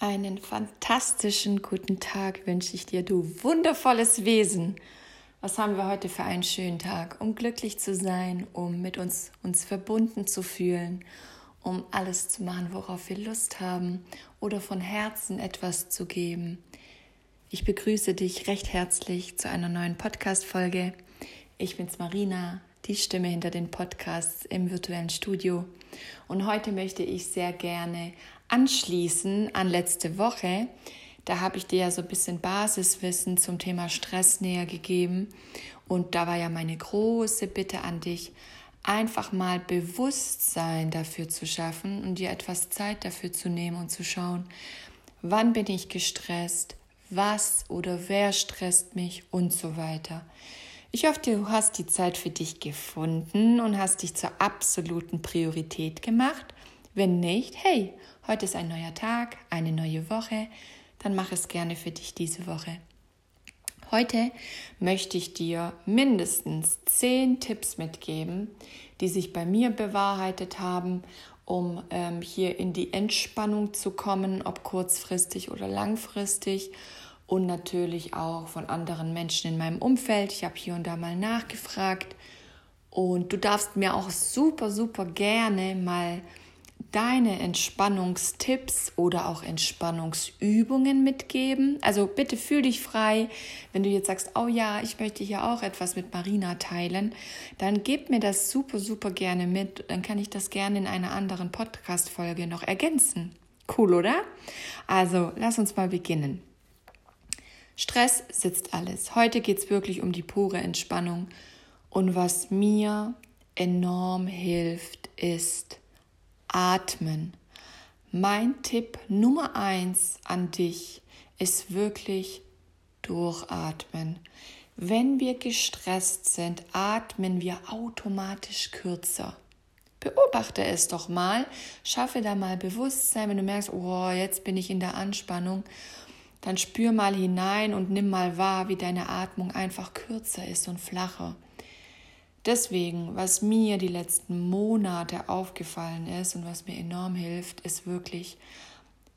Einen fantastischen guten Tag wünsche ich dir, du wundervolles Wesen. Was haben wir heute für einen schönen Tag, um glücklich zu sein, um mit uns uns verbunden zu fühlen, um alles zu machen, worauf wir Lust haben oder von Herzen etwas zu geben. Ich begrüße dich recht herzlich zu einer neuen Podcast Folge. Ich bin's Marina, die Stimme hinter den Podcasts im virtuellen Studio und heute möchte ich sehr gerne anschließen an letzte Woche. Da habe ich dir ja so ein bisschen Basiswissen zum Thema Stress näher gegeben. Und da war ja meine große Bitte an dich, einfach mal Bewusstsein dafür zu schaffen und dir etwas Zeit dafür zu nehmen und zu schauen, wann bin ich gestresst, was oder wer stresst mich und so weiter. Ich hoffe, du hast die Zeit für dich gefunden und hast dich zur absoluten Priorität gemacht. Wenn nicht, hey, heute ist ein neuer Tag, eine neue Woche, dann mach es gerne für dich diese Woche. Heute möchte ich dir mindestens zehn Tipps mitgeben, die sich bei mir bewahrheitet haben, um ähm, hier in die Entspannung zu kommen, ob kurzfristig oder langfristig und natürlich auch von anderen Menschen in meinem Umfeld. Ich habe hier und da mal nachgefragt und du darfst mir auch super, super gerne mal deine Entspannungstipps oder auch Entspannungsübungen mitgeben. Also bitte fühl dich frei, wenn du jetzt sagst, oh ja, ich möchte hier auch etwas mit Marina teilen, dann gib mir das super, super gerne mit. Dann kann ich das gerne in einer anderen Podcast-Folge noch ergänzen. Cool, oder? Also, lass uns mal beginnen. Stress sitzt alles. Heute geht es wirklich um die pure Entspannung. Und was mir enorm hilft, ist atmen. Mein Tipp Nummer eins an dich ist wirklich durchatmen. Wenn wir gestresst sind, atmen wir automatisch kürzer. Beobachte es doch mal, schaffe da mal Bewusstsein, wenn du merkst, oh, jetzt bin ich in der Anspannung dann spür mal hinein und nimm mal wahr, wie deine Atmung einfach kürzer ist und flacher. Deswegen, was mir die letzten Monate aufgefallen ist und was mir enorm hilft, ist wirklich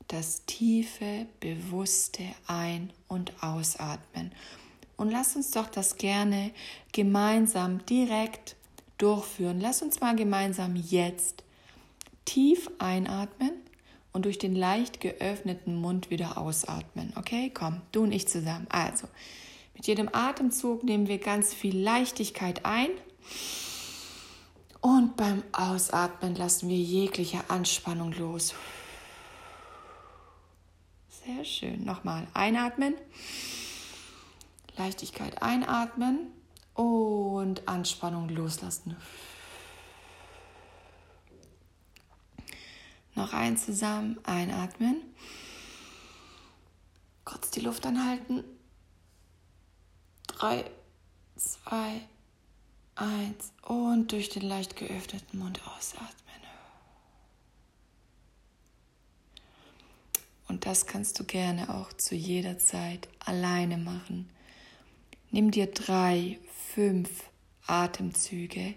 das tiefe, bewusste Ein- und Ausatmen. Und lass uns doch das gerne gemeinsam direkt durchführen. Lass uns mal gemeinsam jetzt tief einatmen und durch den leicht geöffneten Mund wieder ausatmen. Okay, komm, du und ich zusammen. Also, mit jedem Atemzug nehmen wir ganz viel Leichtigkeit ein. Und beim Ausatmen lassen wir jegliche Anspannung los. Sehr schön. Nochmal einatmen. Leichtigkeit einatmen und Anspannung loslassen. Noch ein zusammen. Einatmen. Kurz die Luft anhalten. Drei, zwei, eins. Und durch den leicht geöffneten Mund ausatmen. Und das kannst du gerne auch zu jeder Zeit alleine machen. Nimm dir drei, fünf Atemzüge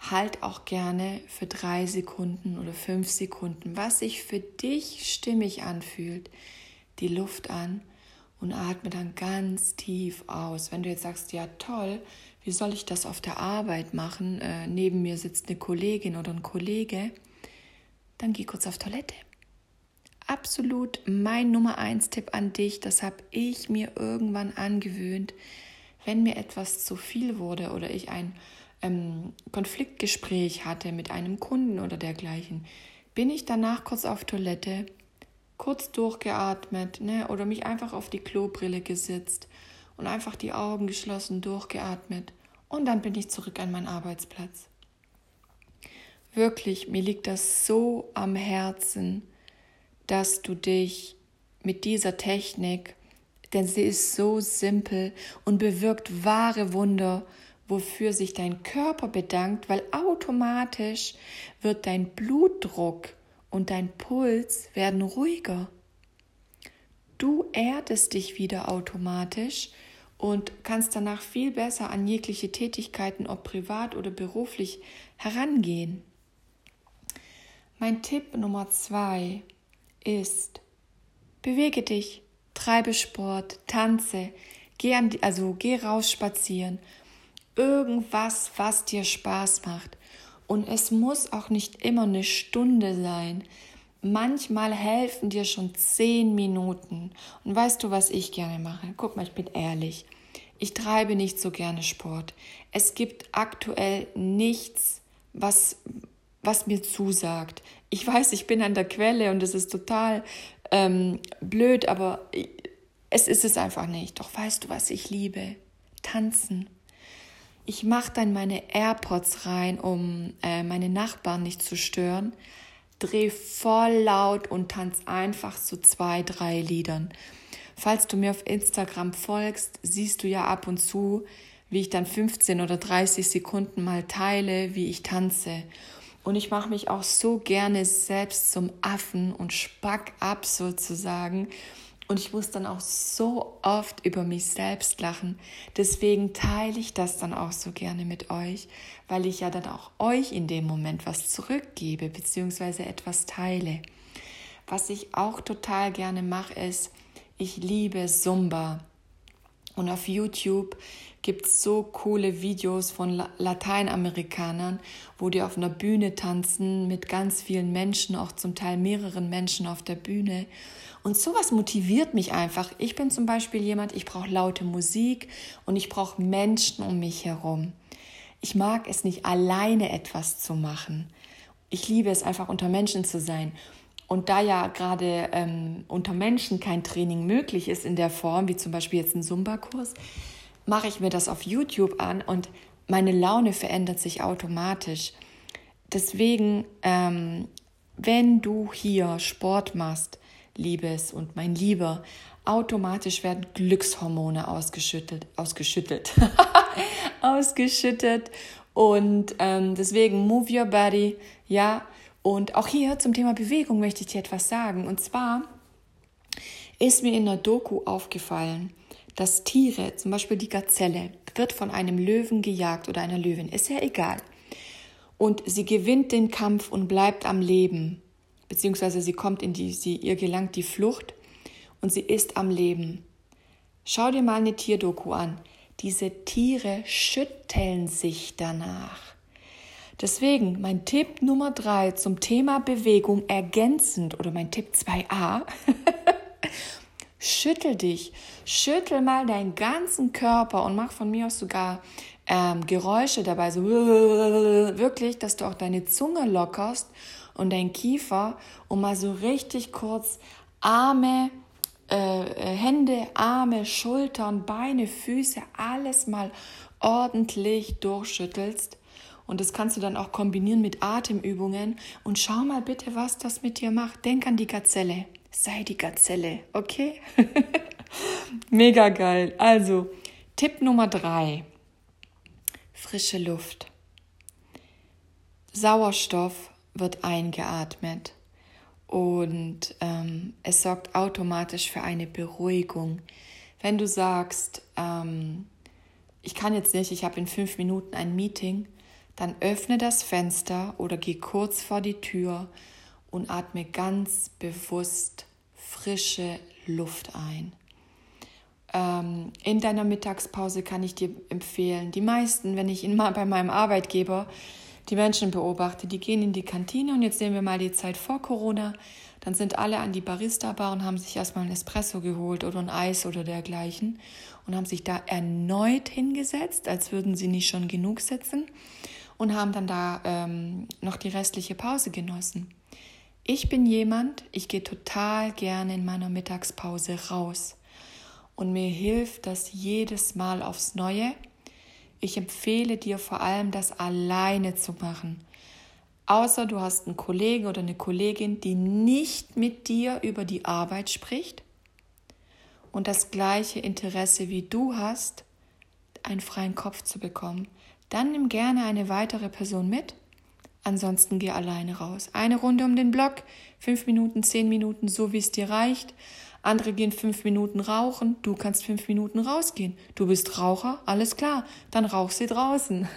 halt auch gerne für drei Sekunden oder fünf Sekunden, was sich für dich stimmig anfühlt, die Luft an und atme dann ganz tief aus. Wenn du jetzt sagst, ja toll, wie soll ich das auf der Arbeit machen? Äh, neben mir sitzt eine Kollegin oder ein Kollege, dann geh kurz auf Toilette. Absolut mein Nummer eins Tipp an dich, das habe ich mir irgendwann angewöhnt, wenn mir etwas zu viel wurde oder ich ein ähm, Konfliktgespräch hatte mit einem Kunden oder dergleichen, bin ich danach kurz auf Toilette, kurz durchgeatmet ne, oder mich einfach auf die Klobrille gesetzt und einfach die Augen geschlossen durchgeatmet und dann bin ich zurück an meinen Arbeitsplatz. Wirklich, mir liegt das so am Herzen, dass du dich mit dieser Technik, denn sie ist so simpel und bewirkt wahre Wunder, wofür sich dein Körper bedankt, weil automatisch wird dein Blutdruck und dein Puls werden ruhiger. Du erdest dich wieder automatisch und kannst danach viel besser an jegliche Tätigkeiten, ob privat oder beruflich, herangehen. Mein Tipp Nummer zwei ist, Bewege dich, treibe Sport, tanze, geh an, also geh raus spazieren. Irgendwas, was dir Spaß macht. Und es muss auch nicht immer eine Stunde sein. Manchmal helfen dir schon zehn Minuten. Und weißt du, was ich gerne mache? Guck mal, ich bin ehrlich. Ich treibe nicht so gerne Sport. Es gibt aktuell nichts, was, was mir zusagt. Ich weiß, ich bin an der Quelle und es ist total ähm, blöd, aber es ist es einfach nicht. Doch weißt du, was ich liebe? Tanzen. Ich mache dann meine AirPods rein, um äh, meine Nachbarn nicht zu stören dreh voll laut und tanz einfach so zwei, drei Liedern. Falls du mir auf Instagram folgst, siehst du ja ab und zu, wie ich dann 15 oder 30 Sekunden mal teile, wie ich tanze. Und ich mache mich auch so gerne selbst zum Affen und spack ab sozusagen, und ich muss dann auch so oft über mich selbst lachen. Deswegen teile ich das dann auch so gerne mit euch, weil ich ja dann auch euch in dem Moment was zurückgebe bzw. etwas teile. Was ich auch total gerne mache, ist, ich liebe Zumba. Und auf YouTube gibt es so coole Videos von Lateinamerikanern, wo die auf einer Bühne tanzen mit ganz vielen Menschen, auch zum Teil mehreren Menschen auf der Bühne. Und sowas motiviert mich einfach. Ich bin zum Beispiel jemand, ich brauche laute Musik und ich brauche Menschen um mich herum. Ich mag es nicht alleine etwas zu machen. Ich liebe es einfach unter Menschen zu sein. Und da ja gerade ähm, unter Menschen kein Training möglich ist in der Form, wie zum Beispiel jetzt ein Zumba-Kurs, mache ich mir das auf YouTube an und meine Laune verändert sich automatisch. Deswegen, ähm, wenn du hier Sport machst, Liebes und mein Lieber, automatisch werden Glückshormone ausgeschüttet, ausgeschüttet, ausgeschüttet und ähm, deswegen move your body, ja. Und auch hier zum Thema Bewegung möchte ich dir etwas sagen. Und zwar ist mir in der Doku aufgefallen, dass Tiere, zum Beispiel die Gazelle, wird von einem Löwen gejagt oder einer Löwin, ist ja egal. Und sie gewinnt den Kampf und bleibt am Leben beziehungsweise sie kommt in die, sie, ihr gelangt die Flucht und sie ist am Leben. Schau dir mal eine Tierdoku an. Diese Tiere schütteln sich danach. Deswegen mein Tipp Nummer drei zum Thema Bewegung ergänzend oder mein Tipp 2a. Schüttel dich, schüttel mal deinen ganzen Körper und mach von mir aus sogar ähm, Geräusche dabei, so wirklich, dass du auch deine Zunge lockerst und dein Kiefer, um mal so richtig kurz Arme, äh, äh, Hände, Arme, Schultern, Beine, Füße, alles mal ordentlich durchschüttelst. Und das kannst du dann auch kombinieren mit Atemübungen. Und schau mal bitte, was das mit dir macht. Denk an die Gazelle. Sei die Gazelle, okay? Mega geil. Also, Tipp Nummer drei. Frische Luft. Sauerstoff wird eingeatmet und ähm, es sorgt automatisch für eine Beruhigung. Wenn du sagst, ähm, ich kann jetzt nicht, ich habe in fünf Minuten ein Meeting, dann öffne das Fenster oder geh kurz vor die Tür und atme ganz bewusst frische Luft ein. Ähm, in deiner Mittagspause kann ich dir empfehlen, die meisten, wenn ich ihn mal bei meinem Arbeitgeber die Menschen beobachte, die gehen in die Kantine und jetzt nehmen wir mal die Zeit vor Corona, dann sind alle an die Barista-Bar und haben sich erstmal ein Espresso geholt oder ein Eis oder dergleichen und haben sich da erneut hingesetzt, als würden sie nicht schon genug sitzen und haben dann da ähm, noch die restliche Pause genossen. Ich bin jemand, ich gehe total gerne in meiner Mittagspause raus und mir hilft das jedes Mal aufs Neue ich empfehle dir vor allem, das alleine zu machen. Außer du hast einen Kollegen oder eine Kollegin, die nicht mit dir über die Arbeit spricht und das gleiche Interesse wie du hast, einen freien Kopf zu bekommen. Dann nimm gerne eine weitere Person mit. Ansonsten geh alleine raus. Eine Runde um den Block, fünf Minuten, zehn Minuten, so wie es dir reicht. Andere gehen fünf Minuten rauchen, du kannst fünf Minuten rausgehen. Du bist Raucher, alles klar, dann rauch sie draußen.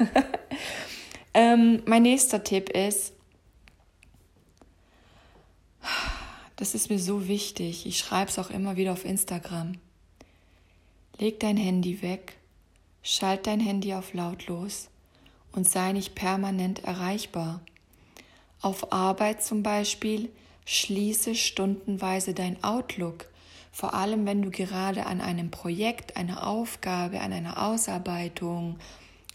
ähm, mein nächster Tipp ist, das ist mir so wichtig. Ich schreibe es auch immer wieder auf Instagram. Leg dein Handy weg, schalt dein Handy auf lautlos und sei nicht permanent erreichbar. Auf Arbeit zum Beispiel schließe stundenweise dein Outlook, vor allem wenn du gerade an einem Projekt, einer Aufgabe, an einer Ausarbeitung,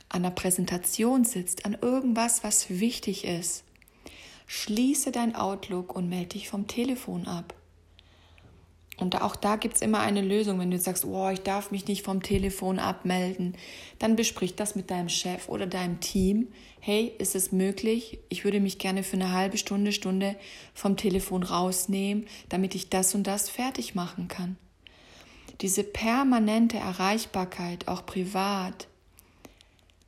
an einer Präsentation sitzt, an irgendwas, was wichtig ist. Schließe dein Outlook und melde dich vom Telefon ab. Und auch da gibt es immer eine Lösung, wenn du sagst, oh, ich darf mich nicht vom Telefon abmelden, dann besprich das mit deinem Chef oder deinem Team. Hey, ist es möglich? Ich würde mich gerne für eine halbe Stunde, Stunde vom Telefon rausnehmen, damit ich das und das fertig machen kann. Diese permanente Erreichbarkeit, auch privat,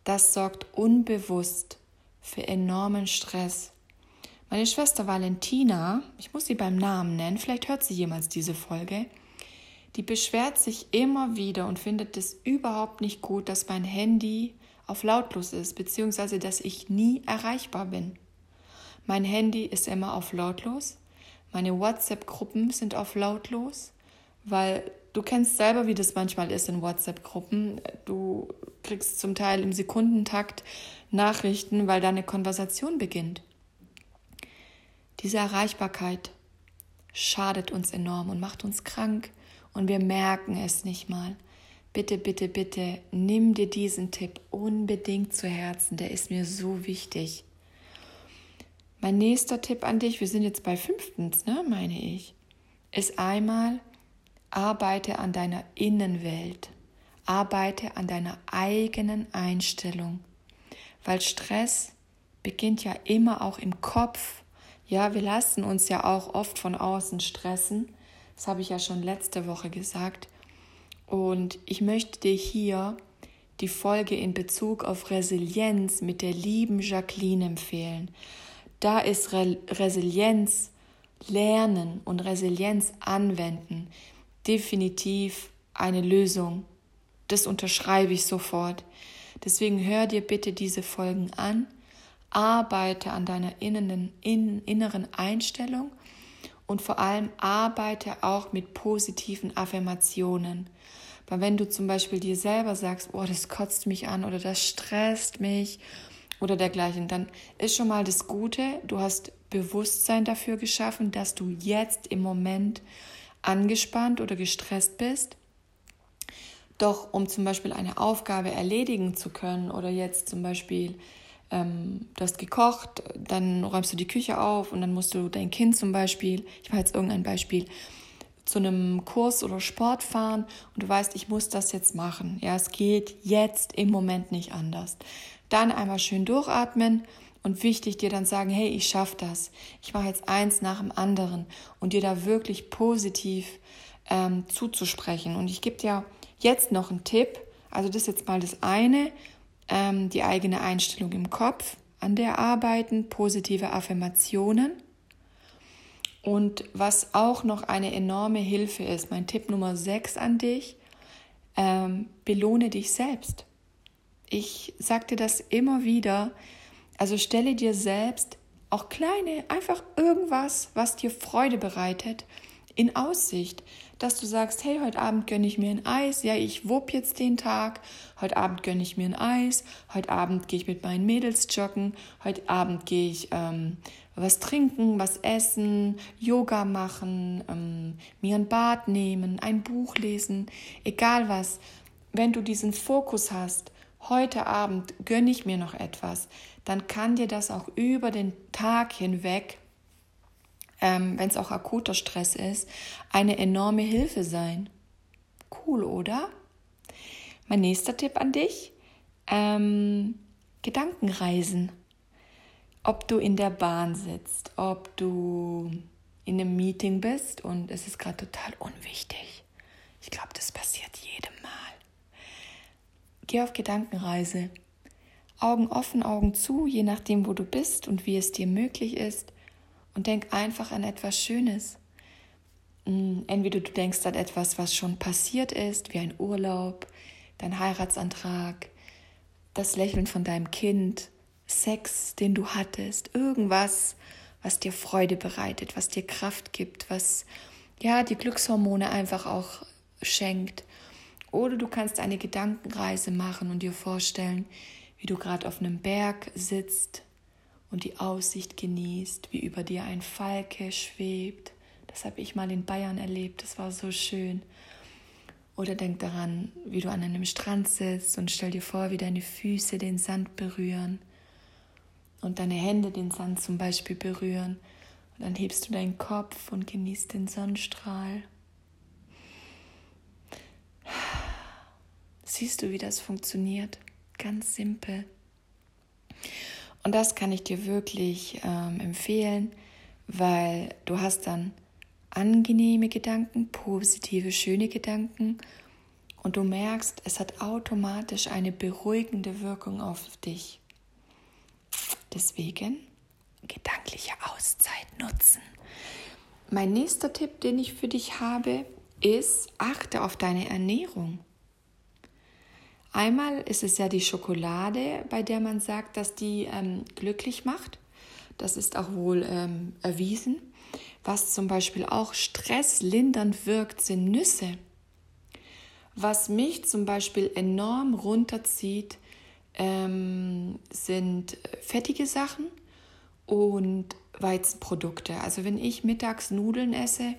das sorgt unbewusst für enormen Stress. Meine Schwester Valentina, ich muss sie beim Namen nennen, vielleicht hört sie jemals diese Folge, die beschwert sich immer wieder und findet es überhaupt nicht gut, dass mein Handy auf lautlos ist, beziehungsweise dass ich nie erreichbar bin. Mein Handy ist immer auf lautlos, meine WhatsApp-Gruppen sind auf lautlos, weil du kennst selber, wie das manchmal ist in WhatsApp-Gruppen. Du kriegst zum Teil im Sekundentakt Nachrichten, weil da eine Konversation beginnt. Diese Erreichbarkeit schadet uns enorm und macht uns krank und wir merken es nicht mal. Bitte, bitte, bitte, nimm dir diesen Tipp unbedingt zu Herzen, der ist mir so wichtig. Mein nächster Tipp an dich, wir sind jetzt bei fünftens, ne, meine ich, ist einmal, arbeite an deiner Innenwelt, arbeite an deiner eigenen Einstellung, weil Stress beginnt ja immer auch im Kopf ja, wir lassen uns ja auch oft von außen stressen. Das habe ich ja schon letzte Woche gesagt. Und ich möchte dir hier die Folge in Bezug auf Resilienz mit der lieben Jacqueline empfehlen. Da ist Re Resilienz lernen und Resilienz anwenden definitiv eine Lösung. Das unterschreibe ich sofort. Deswegen hör dir bitte diese Folgen an Arbeite an deiner inneren, in, inneren Einstellung und vor allem arbeite auch mit positiven Affirmationen. Weil wenn du zum Beispiel dir selber sagst, oh, das kotzt mich an oder das stresst mich oder dergleichen, dann ist schon mal das Gute, du hast Bewusstsein dafür geschaffen, dass du jetzt im Moment angespannt oder gestresst bist. Doch um zum Beispiel eine Aufgabe erledigen zu können oder jetzt zum Beispiel ähm, du hast gekocht, dann räumst du die Küche auf und dann musst du dein Kind zum Beispiel, ich mache jetzt irgendein Beispiel, zu einem Kurs oder Sport fahren und du weißt, ich muss das jetzt machen. Ja, es geht jetzt im Moment nicht anders. Dann einmal schön durchatmen und wichtig dir dann sagen, hey, ich schaffe das. Ich mache jetzt eins nach dem anderen und dir da wirklich positiv ähm, zuzusprechen. Und ich gebe dir jetzt noch einen Tipp. Also das ist jetzt mal das eine ähm, die eigene Einstellung im Kopf, an der arbeiten, positive Affirmationen. Und was auch noch eine enorme Hilfe ist, mein Tipp Nummer 6 an dich, ähm, belohne dich selbst. Ich sagte das immer wieder, also stelle dir selbst auch kleine, einfach irgendwas, was dir Freude bereitet, in Aussicht dass du sagst, hey, heute Abend gönne ich mir ein Eis, ja, ich wupp jetzt den Tag, heute Abend gönne ich mir ein Eis, heute Abend gehe ich mit meinen Mädels joggen, heute Abend gehe ich ähm, was trinken, was essen, Yoga machen, ähm, mir ein Bad nehmen, ein Buch lesen, egal was. Wenn du diesen Fokus hast, heute Abend gönne ich mir noch etwas, dann kann dir das auch über den Tag hinweg ähm, wenn es auch akuter Stress ist, eine enorme Hilfe sein. Cool, oder? Mein nächster Tipp an dich, ähm, Gedankenreisen. Ob du in der Bahn sitzt, ob du in einem Meeting bist und es ist gerade total unwichtig. Ich glaube, das passiert jedem Mal. Geh auf Gedankenreise. Augen offen, Augen zu, je nachdem, wo du bist und wie es dir möglich ist und denk einfach an etwas Schönes. Mm, entweder du denkst an etwas, was schon passiert ist, wie ein Urlaub, dein Heiratsantrag, das Lächeln von deinem Kind, Sex, den du hattest, irgendwas, was dir Freude bereitet, was dir Kraft gibt, was ja die Glückshormone einfach auch schenkt. Oder du kannst eine Gedankenreise machen und dir vorstellen, wie du gerade auf einem Berg sitzt und die Aussicht genießt, wie über dir ein Falke schwebt. Das habe ich mal in Bayern erlebt, das war so schön. Oder denk daran, wie du an einem Strand sitzt und stell dir vor, wie deine Füße den Sand berühren und deine Hände den Sand zum Beispiel berühren. Und dann hebst du deinen Kopf und genießt den Sonnenstrahl. Siehst du, wie das funktioniert? Ganz simpel. Und das kann ich dir wirklich ähm, empfehlen, weil du hast dann angenehme Gedanken, positive, schöne Gedanken und du merkst, es hat automatisch eine beruhigende Wirkung auf dich. Deswegen gedankliche Auszeit nutzen. Mein nächster Tipp, den ich für dich habe, ist, achte auf deine Ernährung. Einmal ist es ja die Schokolade, bei der man sagt, dass die ähm, glücklich macht. Das ist auch wohl ähm, erwiesen. Was zum Beispiel auch stresslindernd wirkt, sind Nüsse. Was mich zum Beispiel enorm runterzieht, ähm, sind fettige Sachen und Weizenprodukte. Also wenn ich mittags Nudeln esse,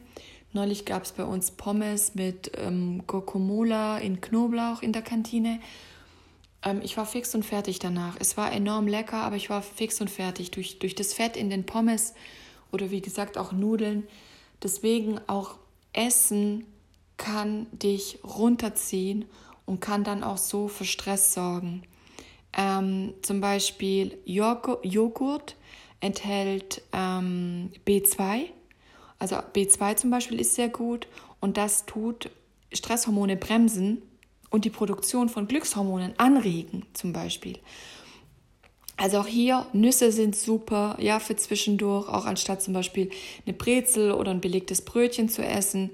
neulich gab es bei uns Pommes mit ähm, Guacamole in Knoblauch in der Kantine. Ähm, ich war fix und fertig danach. Es war enorm lecker, aber ich war fix und fertig durch, durch das Fett in den Pommes oder wie gesagt auch Nudeln. Deswegen auch Essen kann dich runterziehen und kann dann auch so für Stress sorgen. Ähm, zum Beispiel Joghurt enthält ähm, B2. Also B2 zum Beispiel ist sehr gut und das tut Stresshormone bremsen und die Produktion von Glückshormonen anregen zum Beispiel. Also auch hier, Nüsse sind super, ja, für zwischendurch, auch anstatt zum Beispiel eine Brezel oder ein belegtes Brötchen zu essen,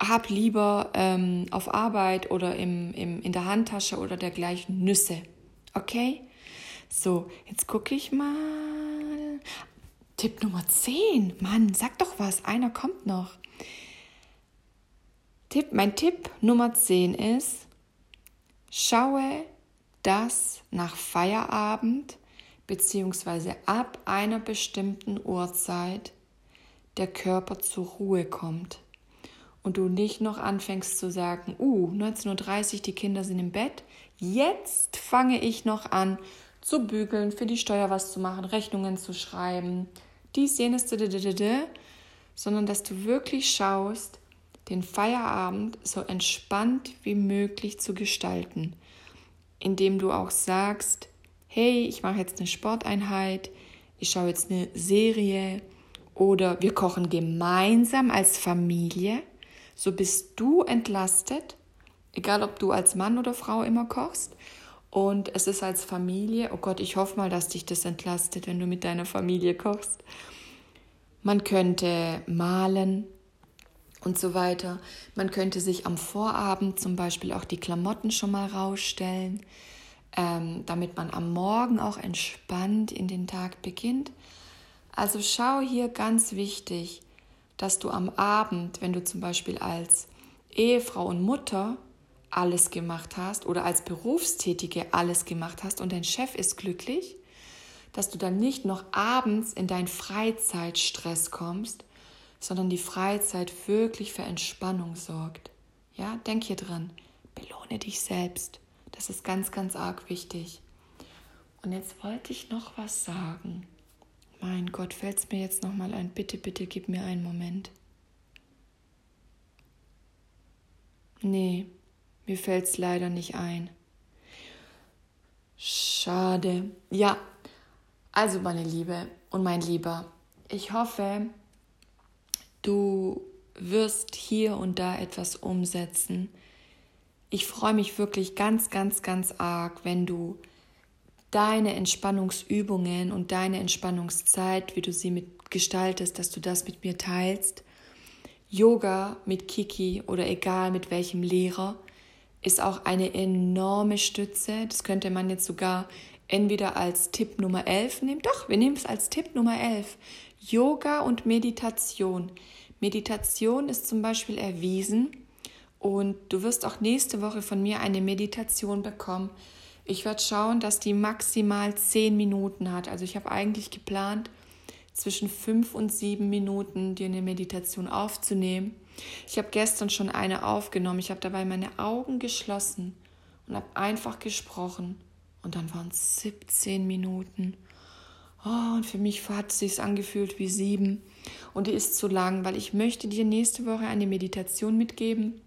hab lieber ähm, auf Arbeit oder im, im, in der Handtasche oder dergleichen Nüsse. Okay? So, jetzt gucke ich mal. Tipp Nummer 10. Mann, sag doch was. Einer kommt noch. Tipp, mein Tipp Nummer 10 ist, schaue, dass nach Feierabend bzw. ab einer bestimmten Uhrzeit der Körper zur Ruhe kommt und du nicht noch anfängst zu sagen, uh, 19.30 Uhr, die Kinder sind im Bett, jetzt fange ich noch an zu bügeln, für die Steuer was zu machen, Rechnungen zu schreiben, dies, jenes, sondern dass du wirklich schaust, den Feierabend so entspannt wie möglich zu gestalten, indem du auch sagst, hey, ich mache jetzt eine Sporteinheit, ich schaue jetzt eine Serie oder wir kochen gemeinsam als Familie so bist du entlastet, egal ob du als Mann oder Frau immer kochst. Und es ist als Familie, oh Gott, ich hoffe mal, dass dich das entlastet, wenn du mit deiner Familie kochst. Man könnte malen und so weiter. Man könnte sich am Vorabend zum Beispiel auch die Klamotten schon mal rausstellen, ähm, damit man am Morgen auch entspannt in den Tag beginnt. Also schau hier ganz wichtig, dass du am Abend, wenn du zum Beispiel als Ehefrau und Mutter alles gemacht hast oder als Berufstätige alles gemacht hast und dein Chef ist glücklich, dass du dann nicht noch abends in deinen Freizeitstress kommst, sondern die Freizeit wirklich für Entspannung sorgt. Ja, denk hier dran. Belohne dich selbst. Das ist ganz, ganz arg wichtig. Und jetzt wollte ich noch was sagen. Mein Gott, fällt es mir jetzt nochmal ein. Bitte, bitte gib mir einen Moment. Nee, mir fällt es leider nicht ein. Schade. Ja, also meine Liebe und mein Lieber, ich hoffe, du wirst hier und da etwas umsetzen. Ich freue mich wirklich ganz, ganz, ganz arg, wenn du deine Entspannungsübungen und deine Entspannungszeit, wie du sie mit gestaltest, dass du das mit mir teilst. Yoga mit Kiki oder egal mit welchem Lehrer ist auch eine enorme Stütze. Das könnte man jetzt sogar entweder als Tipp Nummer 11 nehmen. Doch, wir nehmen es als Tipp Nummer 11. Yoga und Meditation. Meditation ist zum Beispiel erwiesen und du wirst auch nächste Woche von mir eine Meditation bekommen. Ich werde schauen, dass die maximal 10 Minuten hat. Also ich habe eigentlich geplant, zwischen 5 und 7 Minuten dir eine Meditation aufzunehmen. Ich habe gestern schon eine aufgenommen. Ich habe dabei meine Augen geschlossen und habe einfach gesprochen. Und dann waren es 17 Minuten. Oh, und für mich hat es sich angefühlt wie sieben. Und die ist zu lang, weil ich möchte dir nächste Woche eine Meditation mitgeben,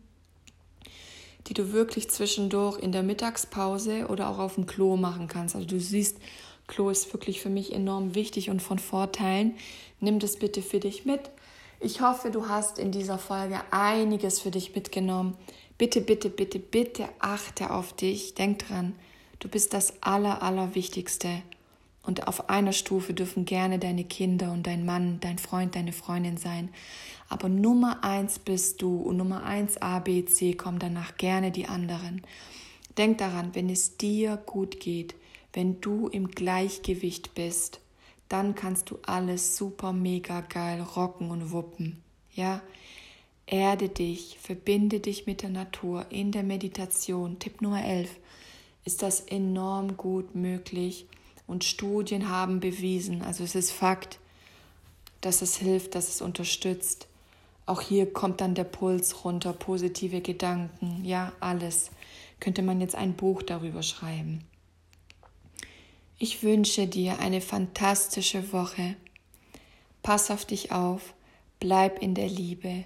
die du wirklich zwischendurch in der Mittagspause oder auch auf dem Klo machen kannst. Also du siehst, Klo ist wirklich für mich enorm wichtig und von Vorteilen. Nimm das bitte für dich mit. Ich hoffe, du hast in dieser Folge einiges für dich mitgenommen. Bitte, bitte, bitte, bitte achte auf dich. Denk dran, du bist das Aller, Allerwichtigste. Und auf einer Stufe dürfen gerne deine Kinder und dein Mann, dein Freund, deine Freundin sein. Aber Nummer eins bist du und Nummer eins A, B, C kommen danach gerne die anderen. Denk daran, wenn es dir gut geht, wenn du im Gleichgewicht bist, dann kannst du alles super mega geil rocken und wuppen. Ja? Erde dich, verbinde dich mit der Natur in der Meditation. Tipp Nummer 11 ist das enorm gut möglich und Studien haben bewiesen, also es ist Fakt, dass es hilft, dass es unterstützt. Auch hier kommt dann der Puls runter, positive Gedanken, ja, alles. Könnte man jetzt ein Buch darüber schreiben. Ich wünsche dir eine fantastische Woche. Pass auf dich auf, bleib in der Liebe.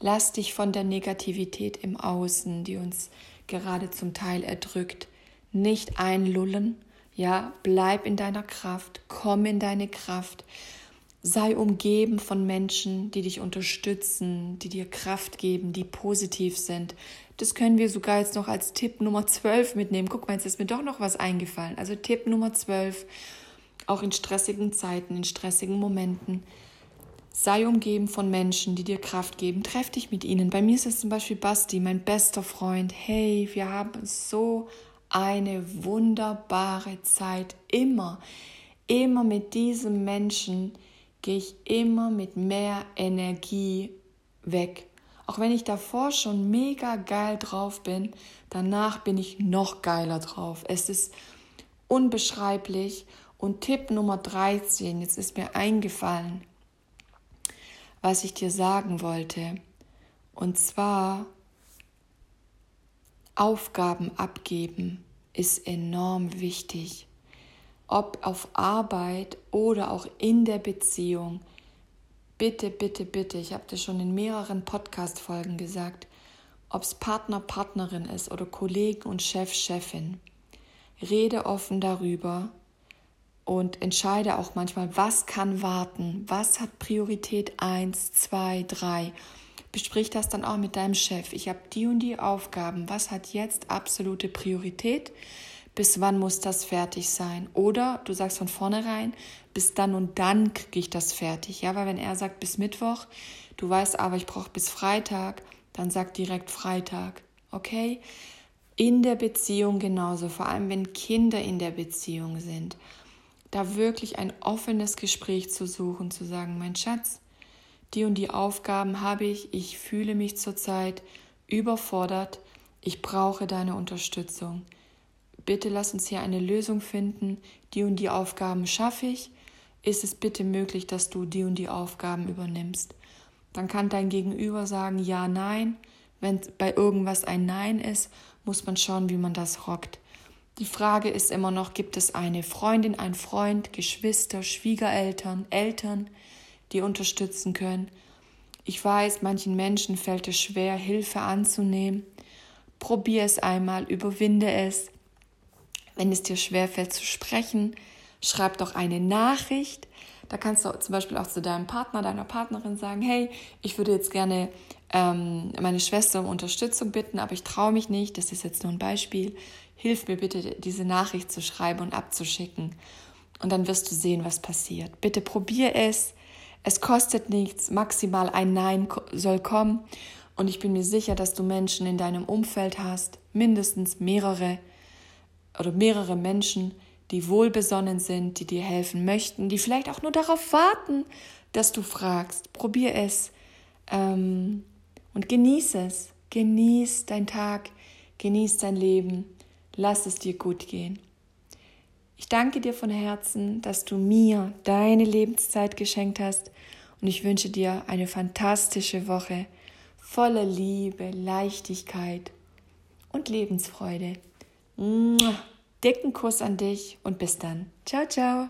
Lass dich von der Negativität im Außen, die uns gerade zum Teil erdrückt, nicht einlullen. Ja, bleib in deiner Kraft, komm in deine Kraft. Sei umgeben von Menschen, die dich unterstützen, die dir Kraft geben, die positiv sind. Das können wir sogar jetzt noch als Tipp Nummer 12 mitnehmen. Guck mal, jetzt ist mir doch noch was eingefallen. Also Tipp Nummer 12, auch in stressigen Zeiten, in stressigen Momenten. Sei umgeben von Menschen, die dir Kraft geben. Treff dich mit ihnen. Bei mir ist es zum Beispiel Basti, mein bester Freund. Hey, wir haben so eine wunderbare Zeit. Immer, immer mit diesem Menschen gehe ich immer mit mehr Energie weg. Auch wenn ich davor schon mega geil drauf bin, danach bin ich noch geiler drauf. Es ist unbeschreiblich. Und Tipp Nummer 13, jetzt ist mir eingefallen, was ich dir sagen wollte. Und zwar Aufgaben abgeben ist enorm wichtig ob auf Arbeit oder auch in der Beziehung, bitte, bitte, bitte, ich habe das schon in mehreren Podcast-Folgen gesagt, ob es Partner, Partnerin ist oder Kollegen und Chef, Chefin, rede offen darüber und entscheide auch manchmal, was kann warten, was hat Priorität 1, 2, 3. Besprich das dann auch mit deinem Chef. Ich habe die und die Aufgaben. Was hat jetzt absolute Priorität? Bis wann muss das fertig sein? Oder du sagst von vornherein, bis dann und dann kriege ich das fertig. Ja, weil wenn er sagt bis Mittwoch, du weißt aber, ich brauche bis Freitag, dann sag direkt Freitag. Okay? In der Beziehung genauso, vor allem wenn Kinder in der Beziehung sind, da wirklich ein offenes Gespräch zu suchen, zu sagen, mein Schatz, die und die Aufgaben habe ich, ich fühle mich zurzeit überfordert, ich brauche deine Unterstützung bitte lass uns hier eine Lösung finden, die und die Aufgaben schaffe ich, ist es bitte möglich, dass du die und die Aufgaben übernimmst. Dann kann dein Gegenüber sagen ja, nein. Wenn bei irgendwas ein Nein ist, muss man schauen, wie man das rockt. Die Frage ist immer noch, gibt es eine Freundin, ein Freund, Geschwister, Schwiegereltern, Eltern, die unterstützen können? Ich weiß, manchen Menschen fällt es schwer, Hilfe anzunehmen. Probier es einmal, überwinde es. Wenn es dir schwerfällt zu sprechen, schreib doch eine Nachricht. Da kannst du zum Beispiel auch zu deinem Partner, deiner Partnerin sagen, hey, ich würde jetzt gerne ähm, meine Schwester um Unterstützung bitten, aber ich traue mich nicht, das ist jetzt nur ein Beispiel. Hilf mir bitte, diese Nachricht zu schreiben und abzuschicken. Und dann wirst du sehen, was passiert. Bitte probier es. Es kostet nichts. Maximal ein Nein soll kommen. Und ich bin mir sicher, dass du Menschen in deinem Umfeld hast, mindestens mehrere, oder mehrere Menschen, die wohlbesonnen sind, die dir helfen möchten, die vielleicht auch nur darauf warten, dass du fragst. Probier es ähm, und genieß es. Genieß deinen Tag, genieß dein Leben, lass es dir gut gehen. Ich danke dir von Herzen, dass du mir deine Lebenszeit geschenkt hast und ich wünsche dir eine fantastische Woche voller Liebe, Leichtigkeit und Lebensfreude. Dicken Kuss an dich und bis dann. Ciao, ciao.